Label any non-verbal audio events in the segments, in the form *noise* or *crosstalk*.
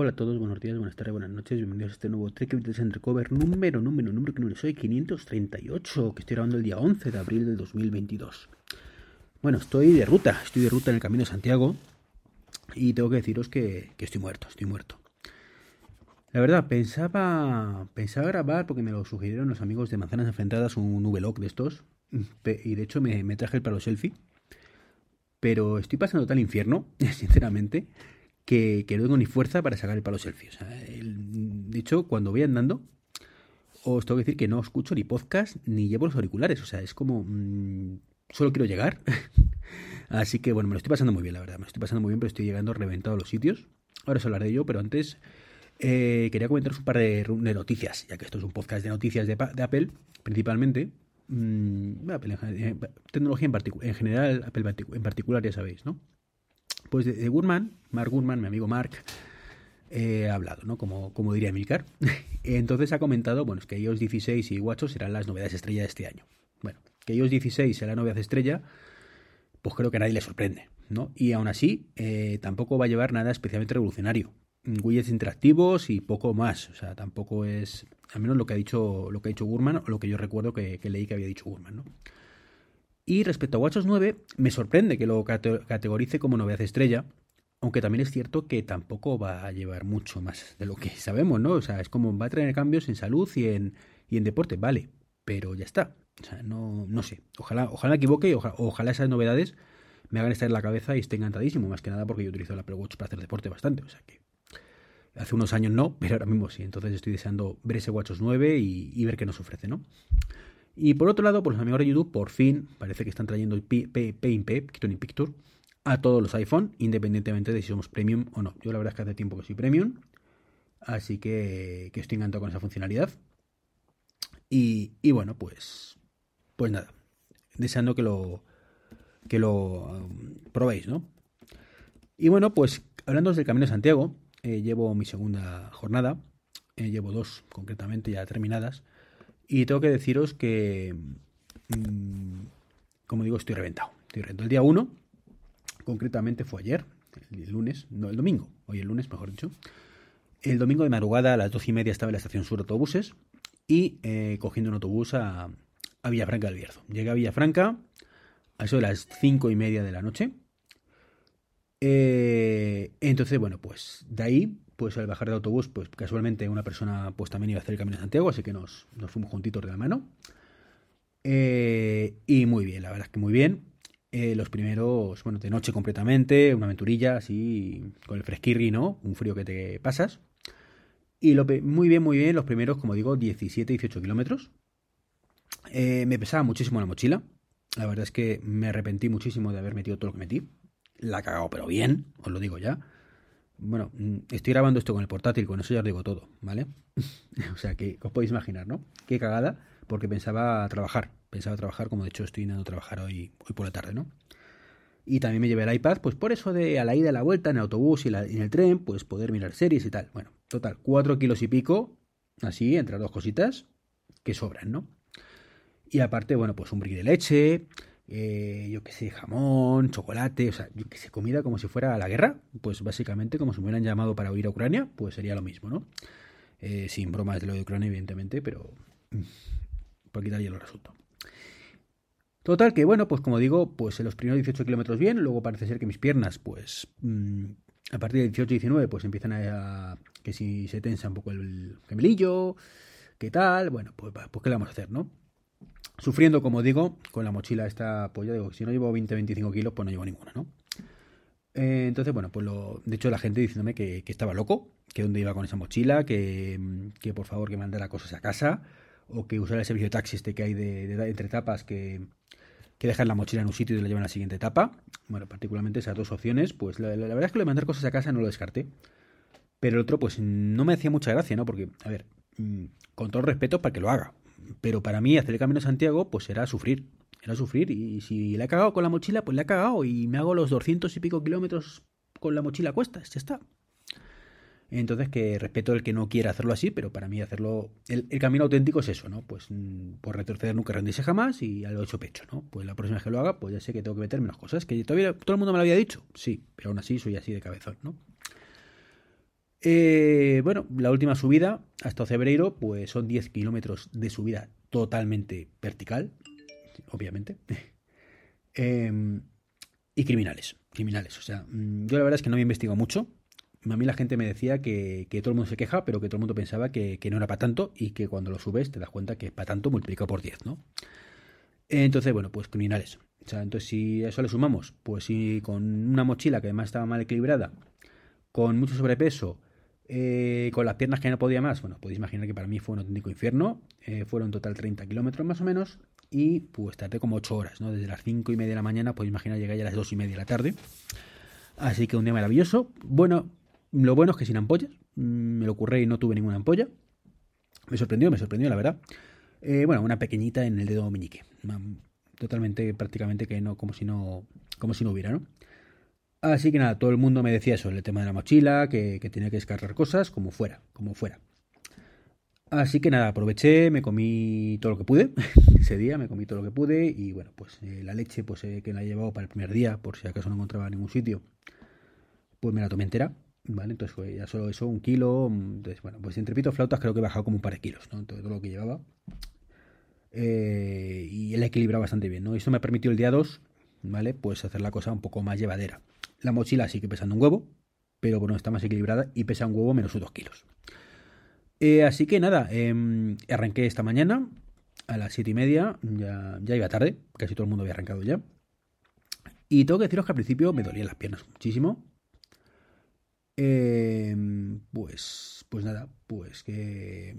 Hola a todos, buenos días, buenas tardes, buenas noches, bienvenidos a este nuevo Trek Undercover número, número, número que no soy 538, que estoy grabando el día 11 de abril del 2022. Bueno, estoy de ruta, estoy de ruta en el Camino de Santiago y tengo que deciros que, que estoy muerto, estoy muerto. La verdad, pensaba, pensaba grabar porque me lo sugirieron los amigos de Manzanas Enfrentadas, un V-Log de estos, y de hecho me, me traje el palo selfie, pero estoy pasando tal infierno, *laughs* sinceramente, que, no tengo ni fuerza para sacar el palo selfie. O sea, de hecho, cuando voy andando, os tengo que decir que no escucho ni podcast ni llevo los auriculares. O sea, es como. Mm, solo quiero llegar. *laughs* Así que bueno, me lo estoy pasando muy bien, la verdad. Me lo estoy pasando muy bien, pero estoy llegando reventado a los sitios. Ahora os hablaré de ello, pero antes eh, quería comentaros un par de, noticias, ya que esto es un podcast de noticias de, Apple, principalmente. Mm, eh, tecnología en, en general, Apple en particular, ya sabéis, ¿no? Pues de, de Gurman, Mark Gurman, mi amigo Mark, eh, ha hablado, ¿no? Como, como diría Milcar. *laughs* Entonces ha comentado, bueno, es que iOS 16 y WatchOS serán las novedades estrella de este año. Bueno, que iOS 16 será la novedad estrella, pues creo que a nadie le sorprende, ¿no? Y aún así, eh, tampoco va a llevar nada especialmente revolucionario. Widgets interactivos y poco más. O sea, tampoco es, al menos lo que ha dicho, lo que ha dicho Gurman, o lo que yo recuerdo que, que leí que había dicho Gurman, ¿no? Y respecto a WatchOS 9, me sorprende que lo categorice como novedad estrella, aunque también es cierto que tampoco va a llevar mucho más de lo que sabemos, ¿no? O sea, es como va a traer cambios en salud y en, y en deporte, vale, pero ya está. O sea, no, no sé. Ojalá, ojalá me equivoque y ojalá, esas novedades me hagan estar en la cabeza y esté encantadísimo, más que nada porque yo utilizo el Apple Watch para hacer deporte bastante, o sea que hace unos años no, *laughs* pero ahora mismo sí. Entonces estoy deseando ver ese WatchOS 9 y, y ver qué nos ofrece, ¿no? Y por otro lado, por los amigos de YouTube, por fin parece que están trayendo el in Picture Picture, a todos los iPhone, independientemente de si somos premium o no. Yo la verdad es que hace tiempo que soy premium, así que, estoy encantado con esa funcionalidad. Y, bueno, pues, pues nada, deseando que lo, que lo um, probéis, ¿no? Y bueno, pues hablando del Camino de Santiago, eh, llevo mi segunda jornada, eh, llevo dos concretamente ya terminadas. Y tengo que deciros que, mm, como digo, estoy reventado. Estoy reventado. El día 1, concretamente fue ayer, el lunes, no, el domingo, hoy el lunes, mejor dicho. El domingo de madrugada a las doce y media estaba en la estación sur autobuses y eh, cogiendo un autobús a, Villafranca del Bierzo. Llegué a Villafranca a eso de las cinco y media de la noche. Eh, entonces, bueno, pues de ahí pues al bajar del autobús, pues casualmente una persona pues también iba a hacer el Camino de Santiago, así que nos, nos fuimos juntitos de la mano. Eh, y muy bien, la verdad es que muy bien. Eh, los primeros, bueno, de noche completamente, una aventurilla así, con el fresquirri, ¿no? Un frío que te pasas. Y muy bien, muy bien, los primeros, como digo, 17, 18 kilómetros. Eh, me pesaba muchísimo la mochila. La verdad es que me arrepentí muchísimo de haber metido todo lo que metí. La he cagado, pero bien, os lo digo ya. Bueno, mm, estoy grabando esto con el portátil, con eso ya os digo todo, ¿vale? *laughs* o sea que os podéis imaginar, ¿no? Qué cagada, porque pensaba trabajar, pensaba trabajar, como de hecho estoy intentando trabajar hoy, hoy por la tarde, ¿no? Y también me llevé el iPad, pues por eso de a la ida y a la vuelta, en el autobús y en el tren, pues poder mirar series y tal. Bueno, total, cuatro kilos y pico, así, entre dos cositas, que sobran, ¿no? Y aparte, bueno, pues un brick de leche, eh, yo qué sé, jamón, chocolate, o sea, yo qué sé, comida como si fuera la guerra, pues básicamente como si me hubieran llamado para huir a Ucrania, pues sería lo mismo, ¿no? Eh, sin bromas de lo de Ucrania, evidentemente, pero mm, por quitar ya lo resultado. Total, que bueno, pues como digo, pues en los primeros 18 kilómetros bien, luego parece ser que mis piernas, pues mm, a partir de 18 y 19, pues empiezan a, que si se tensa un poco el gemelillo, qué tal, bueno, pues, pues qué le vamos a hacer, ¿no? Sufriendo, como digo, con la mochila esta, ya digo, si no llevo 20-25 kilos, pues no llevo ninguna, ¿no? Eh, entonces, bueno, pues lo, de hecho la gente diciéndome que, estaba loco, que dónde iba con esa mochila, que, que, por favor que mandara cosas a casa, o que usara el servicio de taxi este que hay de, entre etapas que, que dejan la mochila en un sitio y la llevan a la siguiente etapa. Bueno, particularmente esas dos opciones, pues la, verdad es que lo de mandar cosas a casa no lo descarté. Pero el otro, pues no me hacía mucha gracia, ¿no? Porque, a ver, mm, con todo respeto para que lo haga. Pero para mí hacer el Camino de Santiago, pues era sufrir. Era sufrir. Y si le he cagado con la mochila, pues le he cagado. Y me hago los doscientos y pico kilómetros con la mochila a cuestas. Ya está. Entonces, que respeto el que no quiera hacerlo así, pero para mí hacerlo. El, camino auténtico es eso, ¿no? Pues mm, por retroceder nunca rendirse jamás y a lo hecho pecho, ¿no? Pues la próxima vez que lo haga, pues ya sé que tengo que meter menos cosas. Que todavía todo el mundo me lo había dicho, sí, pero aún así soy así de cabezón, ¿no? Eh, bueno, la última subida hasta Cebreiro, pues son 10 kilómetros de subida totalmente vertical, obviamente. *laughs* Em, y criminales, criminales. O sea, mm, yo la verdad es que no me investigado mucho a mí la gente me decía que, todo el mundo se queja, pero que todo el mundo pensaba que, no era para tanto y que cuando lo subes te das cuenta que es para tanto multiplicado por 10, ¿no? Entonces, bueno, pues criminales. O sea, entonces si a eso le sumamos, pues si con una mochila que además estaba mal equilibrada, con mucho sobrepeso, eh, con las piernas que no podía más, bueno, podéis imaginar que para mí fue un auténtico infierno. Eh, fueron total 30 kilómetros más o menos y pues tardé como 8 horas, ¿no? Desde las 5 y media de la mañana, podéis imaginar llegar ya a las 2 y media de la tarde. Así que un día maravilloso. Bueno, lo bueno es que sin ampollas. Mm, me lo ocurre y no tuve ninguna ampolla. Me sorprendió, me sorprendió, la verdad. Eh, bueno, una pequeñita en el dedo meñique. Totalmente, prácticamente que no, como si no, como si no hubiera, ¿no? Así que nada, todo el mundo me decía eso, el tema de la mochila, que, tenía que descargar cosas, como fuera, como fuera. Así que nada, aproveché, me comí todo lo que pude. *laughs* Ese día me comí todo lo que pude y bueno, pues eh, la leche pues eh, que la he llevado para el primer día, por si acaso no encontraba ningún sitio, pues me la tomé entera. ¿vale? Entonces fue ya solo eso, un kilo. Mm, entonces, bueno, pues entre pito flautas creo que he bajado como un par de kilos, ¿no? Todo, lo que llevaba. Eh, y él equilibrado bastante bien, ¿no? Esto me ha permitido el día 2, ¿vale? Pues hacer la cosa un poco más llevadera. La mochila sigue pesando un huevo, pero bueno, está más equilibrada y pesa un huevo menos 2 kilos. Eh, así que nada, em, arranqué esta mañana a las 7 y media, ya, ya iba tarde, casi todo el mundo había arrancado ya. Y tengo que deciros que al principio me dolían las piernas muchísimo, Em, pues, pues nada, pues que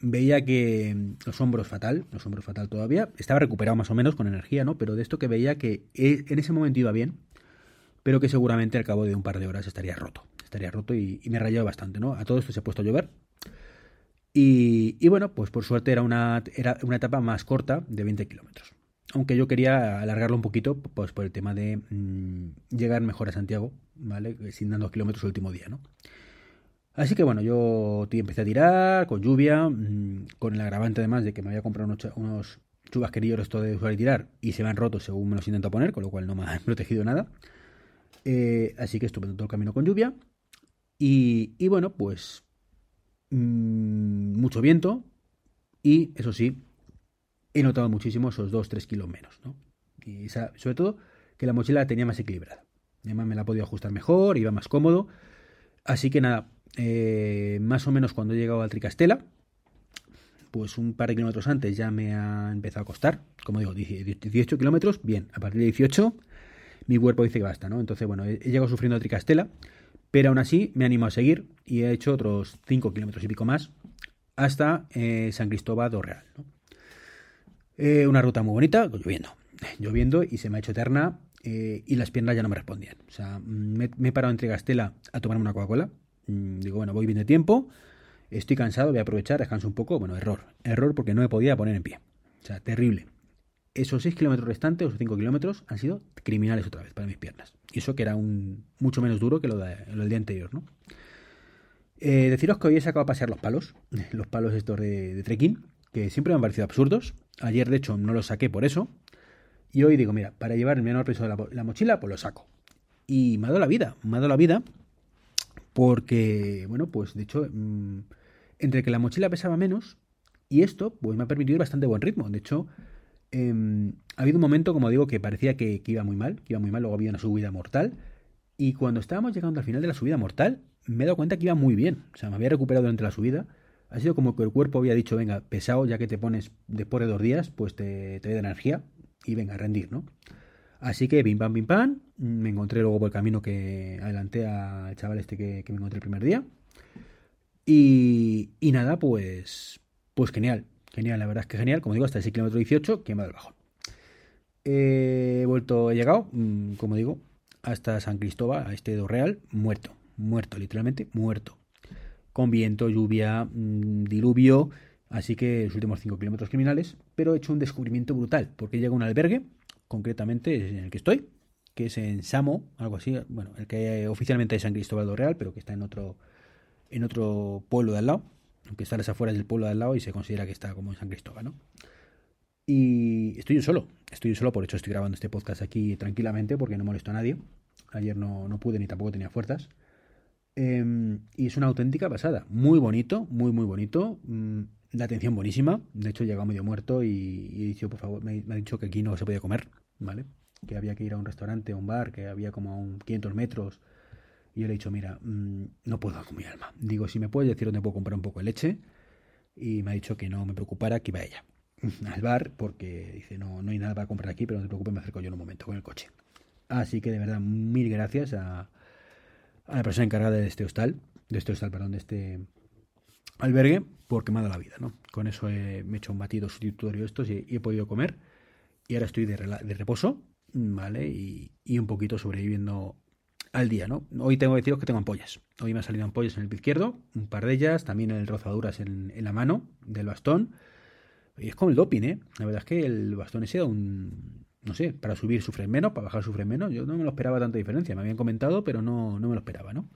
veía que los hombros fatal, los hombros fatal todavía, estaba recuperado más o menos con energía, ¿no? Pero de esto que veía que e, en ese momento iba bien, pero que seguramente al cabo de un par de horas estaría roto, estaría roto y, me rayaba bastante, ¿no? A todo esto se ha puesto a llover. Y, y bueno, pues por suerte era una, era una etapa más corta de 20 kilómetros aunque yo quería alargarlo un poquito pues por el tema de mm, llegar mejor a Santiago, ¿vale? Sin dando kilómetros el último día, ¿no? Así que bueno, yo empecé a tirar con lluvia, mm, con el agravante además de que me había comprado unos, unos chubasquerillos esto de usar y tirar y se me han roto según me los intento poner, con lo cual no me han *laughs* protegido nada. Eh, así que estuve todo el camino con lluvia. Y, bueno, pues mm, mucho viento y eso sí, he notado muchísimo esos 2-3 kilos menos, ¿no? Y sobre todo que la mochila la tenía más equilibrada. Además me la podido ajustar mejor, iba más cómodo. Así que nada, eh, más o menos cuando he llegado al Tricastela, pues un par de kilómetros antes ya me ha empezado a costar. Como digo, 18 kilómetros, bien, a partir de 18 mi cuerpo dice que basta, ¿no? Entonces, bueno, he, llegado sufriendo a Tricastela, pero aún así me animo a seguir y he hecho otros 5 kilómetros y pico más hasta eh, San Cristóbal do Real. Eh, una ruta muy bonita, lloviendo. *laughs* Lloviendo y se me ha hecho eterna eh, y las piernas ya no me respondían. O sea, me, he parado entre Gastela a tomarme una Coca-Cola. Mm, digo, bueno, voy bien de tiempo, estoy cansado, voy a aprovechar, descanso un poco. Bueno, error. Error porque no me podía poner en pie. O sea, terrible. Esos 6 kilómetros restantes, esos 5 kilómetros, han sido criminales otra vez para mis piernas. Y eso que era un mucho menos duro que lo, del día anterior, ¿no? Eh, deciros que hoy he sacado a pasear los palos, *laughs* los palos estos de, de trekking, que siempre me han parecido absurdos. Ayer, de hecho, no los saqué por eso. Y hoy digo, mira, para llevar el menor peso de la, mochila, pues lo saco. Y me ha dado la vida, me ha dado la vida porque, bueno, pues de hecho, mm, entre que la mochila pesaba menos y esto, pues me ha permitido ir bastante buen ritmo. De hecho, em, ha habido un momento, como digo, que parecía que, iba muy mal, que iba muy mal, luego había una subida mortal. Y cuando estábamos llegando al final de la subida mortal, me he dado cuenta que iba muy bien. O sea, me había recuperado durante la subida ha sido como que el cuerpo había dicho, venga, pesado, ya que te pones después de dos días, pues te, da energía y venga, a rendir, ¿no? Así que, bim, pam, bim, pam, me encontré luego por el camino que adelanté al chaval este que, me encontré el primer día. Y, y, nada, pues, pues genial, genial, la verdad es que genial, como digo, hasta el kilómetro 18, que me ha dado el bajón. He vuelto, he llegado, mm, como digo, hasta San Cristóbal, a este Real, muerto, muerto, literalmente muerto. Con viento, lluvia, mm, diluvio, así que los últimos 5 kilómetros criminales, pero he hecho un descubrimiento brutal, porque llega un albergue, concretamente en el que estoy, que es en Samo, algo así, bueno, el que oficialmente es San Cristóbal do Real, pero que está en otro, en otro pueblo de al lado, aunque está a las afueras del pueblo de al lado y se considera que está como en San Cristóbal, ¿no? Y estoy yo solo, estoy yo solo, por eso estoy grabando este podcast aquí tranquilamente, porque no molesto a nadie. Ayer no, no pude ni tampoco tenía fuerzas. Em, y es una auténtica pasada. Muy bonito, muy, muy bonito. Mm, la atención buenísima. De hecho, he llegado medio muerto y, me, ha dicho que aquí no se podía comer, ¿vale? Que había que ir a un restaurante, a un bar, que había como a un 500 metros. Y yo le he dicho, mira, mm, no puedo con mi alma. Digo, si me puedes decir dónde puedo comprar un poco de leche. Y me ha dicho que no me preocupara, que iba ella *laughs* al bar, porque dice, no, no hay nada para comprar aquí, pero no te preocupes, me acerco yo en un momento con el coche. Así que de verdad, mil gracias a, la persona encargada de este hostal, de este hostal, perdón, de este albergue, porque me ha dado la vida, ¿no? Con eso he, me he hecho un batido sustitutorio estos y, he podido comer. Y ahora estoy de, reposo, ¿vale? Y, y, un poquito sobreviviendo al día, ¿no? Hoy tengo que deciros que tengo ampollas. Hoy me han salido ampollas en el pie izquierdo, un par de ellas, también en rozaduras en, la mano del bastón. Y es como el doping, ¿eh? La verdad es que el bastón ese da un, no sé, para subir sufren menos, para bajar sufren menos. Yo no me lo esperaba tanta diferencia. Me habían comentado, pero no, no me lo esperaba, ¿no?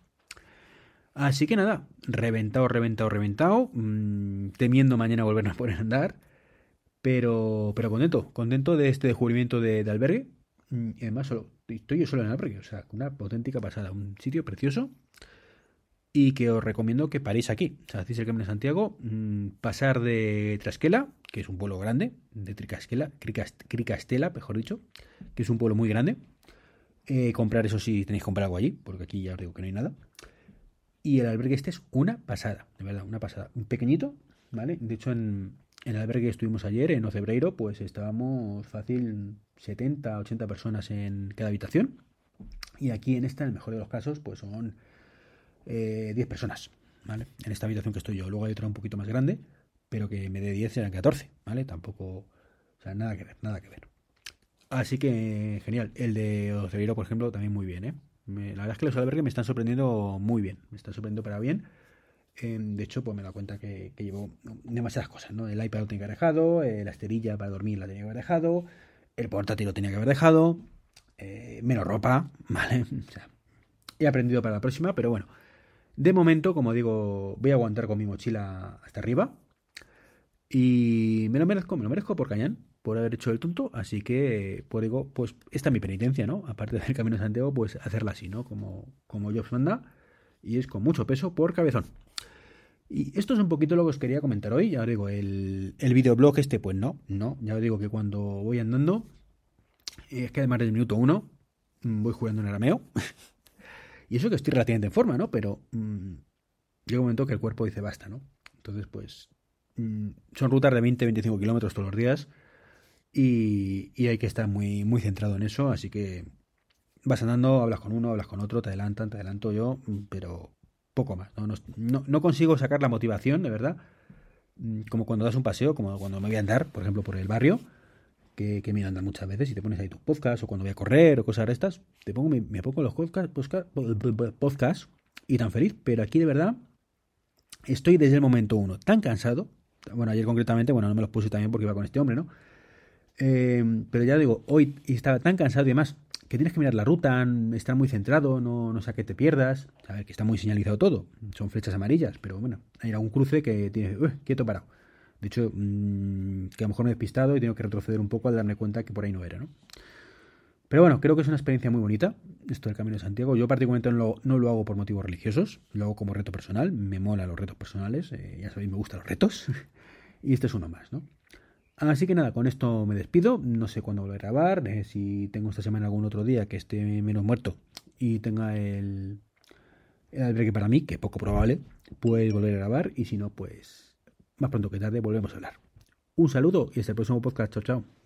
Así que nada, reventado, reventado, reventado. Mmm, temiendo mañana volvernos a poner a andar. Pero, pero contento, contento de este descubrimiento de, albergue. Mm, y además, solo, estoy yo solo en el albergue, o sea, una auténtica pasada. Un sitio precioso y que os recomiendo que paréis aquí. O sea, hacéis el Camino de Santiago, mmm, pasar de Trasquela, que es un pueblo grande, de Tricasquela, Cricastela, mejor dicho, que es un pueblo muy grande. Eh, comprar eso si tenéis que comprar algo allí, porque aquí ya os digo que no hay nada. Y el albergue este es una pasada, de verdad, una pasada. Un pequeñito, ¿vale? De hecho, en, el albergue que estuvimos ayer, en Ocebreiro, pues estábamos fácil 70, 80 personas en cada habitación. Y aquí en esta, en el mejor de los casos, pues son 10 eh, personas, ¿vale? En esta habitación que estoy yo. Luego hay otra un poquito más grande, pero que me dé 10 serán 14, ¿vale? Tampoco, o sea, nada que ver, nada que ver. Así que genial. El de Oceguero, por ejemplo, también muy bien, ¿eh? la verdad es que los albergues me están sorprendiendo muy bien, me están sorprendiendo para bien. Em, de hecho, pues me da cuenta que, llevo demasiadas cosas, ¿no? El iPad lo tenía que haber dejado, eh, la esterilla para dormir la tenía que haber dejado, el portátil lo tenía que haber dejado, eh, menos ropa, *laughs* ¿vale? He aprendido para la próxima, pero bueno, de momento, como digo, voy a aguantar con mi mochila hasta arriba. Y me lo merezco, me lo merezco por cañán, por haber hecho el tonto. Así que, pues digo, pues esta es mi penitencia, ¿no? Aparte del camino de Santiago, pues hacerla así, ¿no? Como, como Jobs manda. Y es con mucho peso por cabezón. Y esto es un poquito lo que os quería comentar hoy. Ya os digo, el, el videoblog este, pues no, no. Ya os digo que cuando voy andando, es que además del minuto uno, voy jugando en arameo. *laughs* Y eso que estoy relativamente en forma, ¿no? Pero mmm, llega un momento que el cuerpo dice basta, ¿no? Entonces, pues mmm, son rutas de 20-25 kilómetros todos los días y, y, hay que estar muy, muy centrado en eso. Así que vas andando, hablas con uno, hablas con otro, te adelantan, te adelanto yo, pero poco más. No, no, no consigo sacar la motivación, de verdad. Mm, como cuando das un paseo, como cuando me voy a andar, por ejemplo, por el barrio que, que me andan muchas veces y te pones ahí tus podcasts o cuando voy a correr o cosas de estas, te pongo, me, me pongo los podcasts podcast, y tan feliz, pero aquí de verdad estoy desde el momento uno tan cansado, bueno, ayer concretamente, bueno, no me los puse también porque iba con este hombre, ¿no? Eh, pero ya digo, hoy estaba tan cansado y demás que tienes que mirar la ruta, estar muy centrado, no, no sea que te pierdas, a que está muy señalizado todo, son flechas amarillas, pero bueno, hay algún cruce que tienes, quieto parado. De hecho, mmm, que a lo mejor me he despistado y tengo que retroceder un poco al darme cuenta que por ahí no era, ¿no? Pero bueno, creo que es una experiencia muy bonita, esto del Camino de Santiago. Yo particularmente no lo, no lo hago por motivos religiosos, lo hago como reto personal, me mola los retos personales, eh, ya sabéis, me gustan los retos, *laughs* y este es uno más, ¿no? Así que nada, con esto me despido, no sé cuándo volver a grabar, eh, si tengo esta semana algún otro día que esté menos muerto y tenga el, el albergue para mí, que poco probable, pues volver a grabar, y si no, pues más pronto que tarde volvemos a hablar. Un saludo y hasta el próximo podcast. Chao, chao.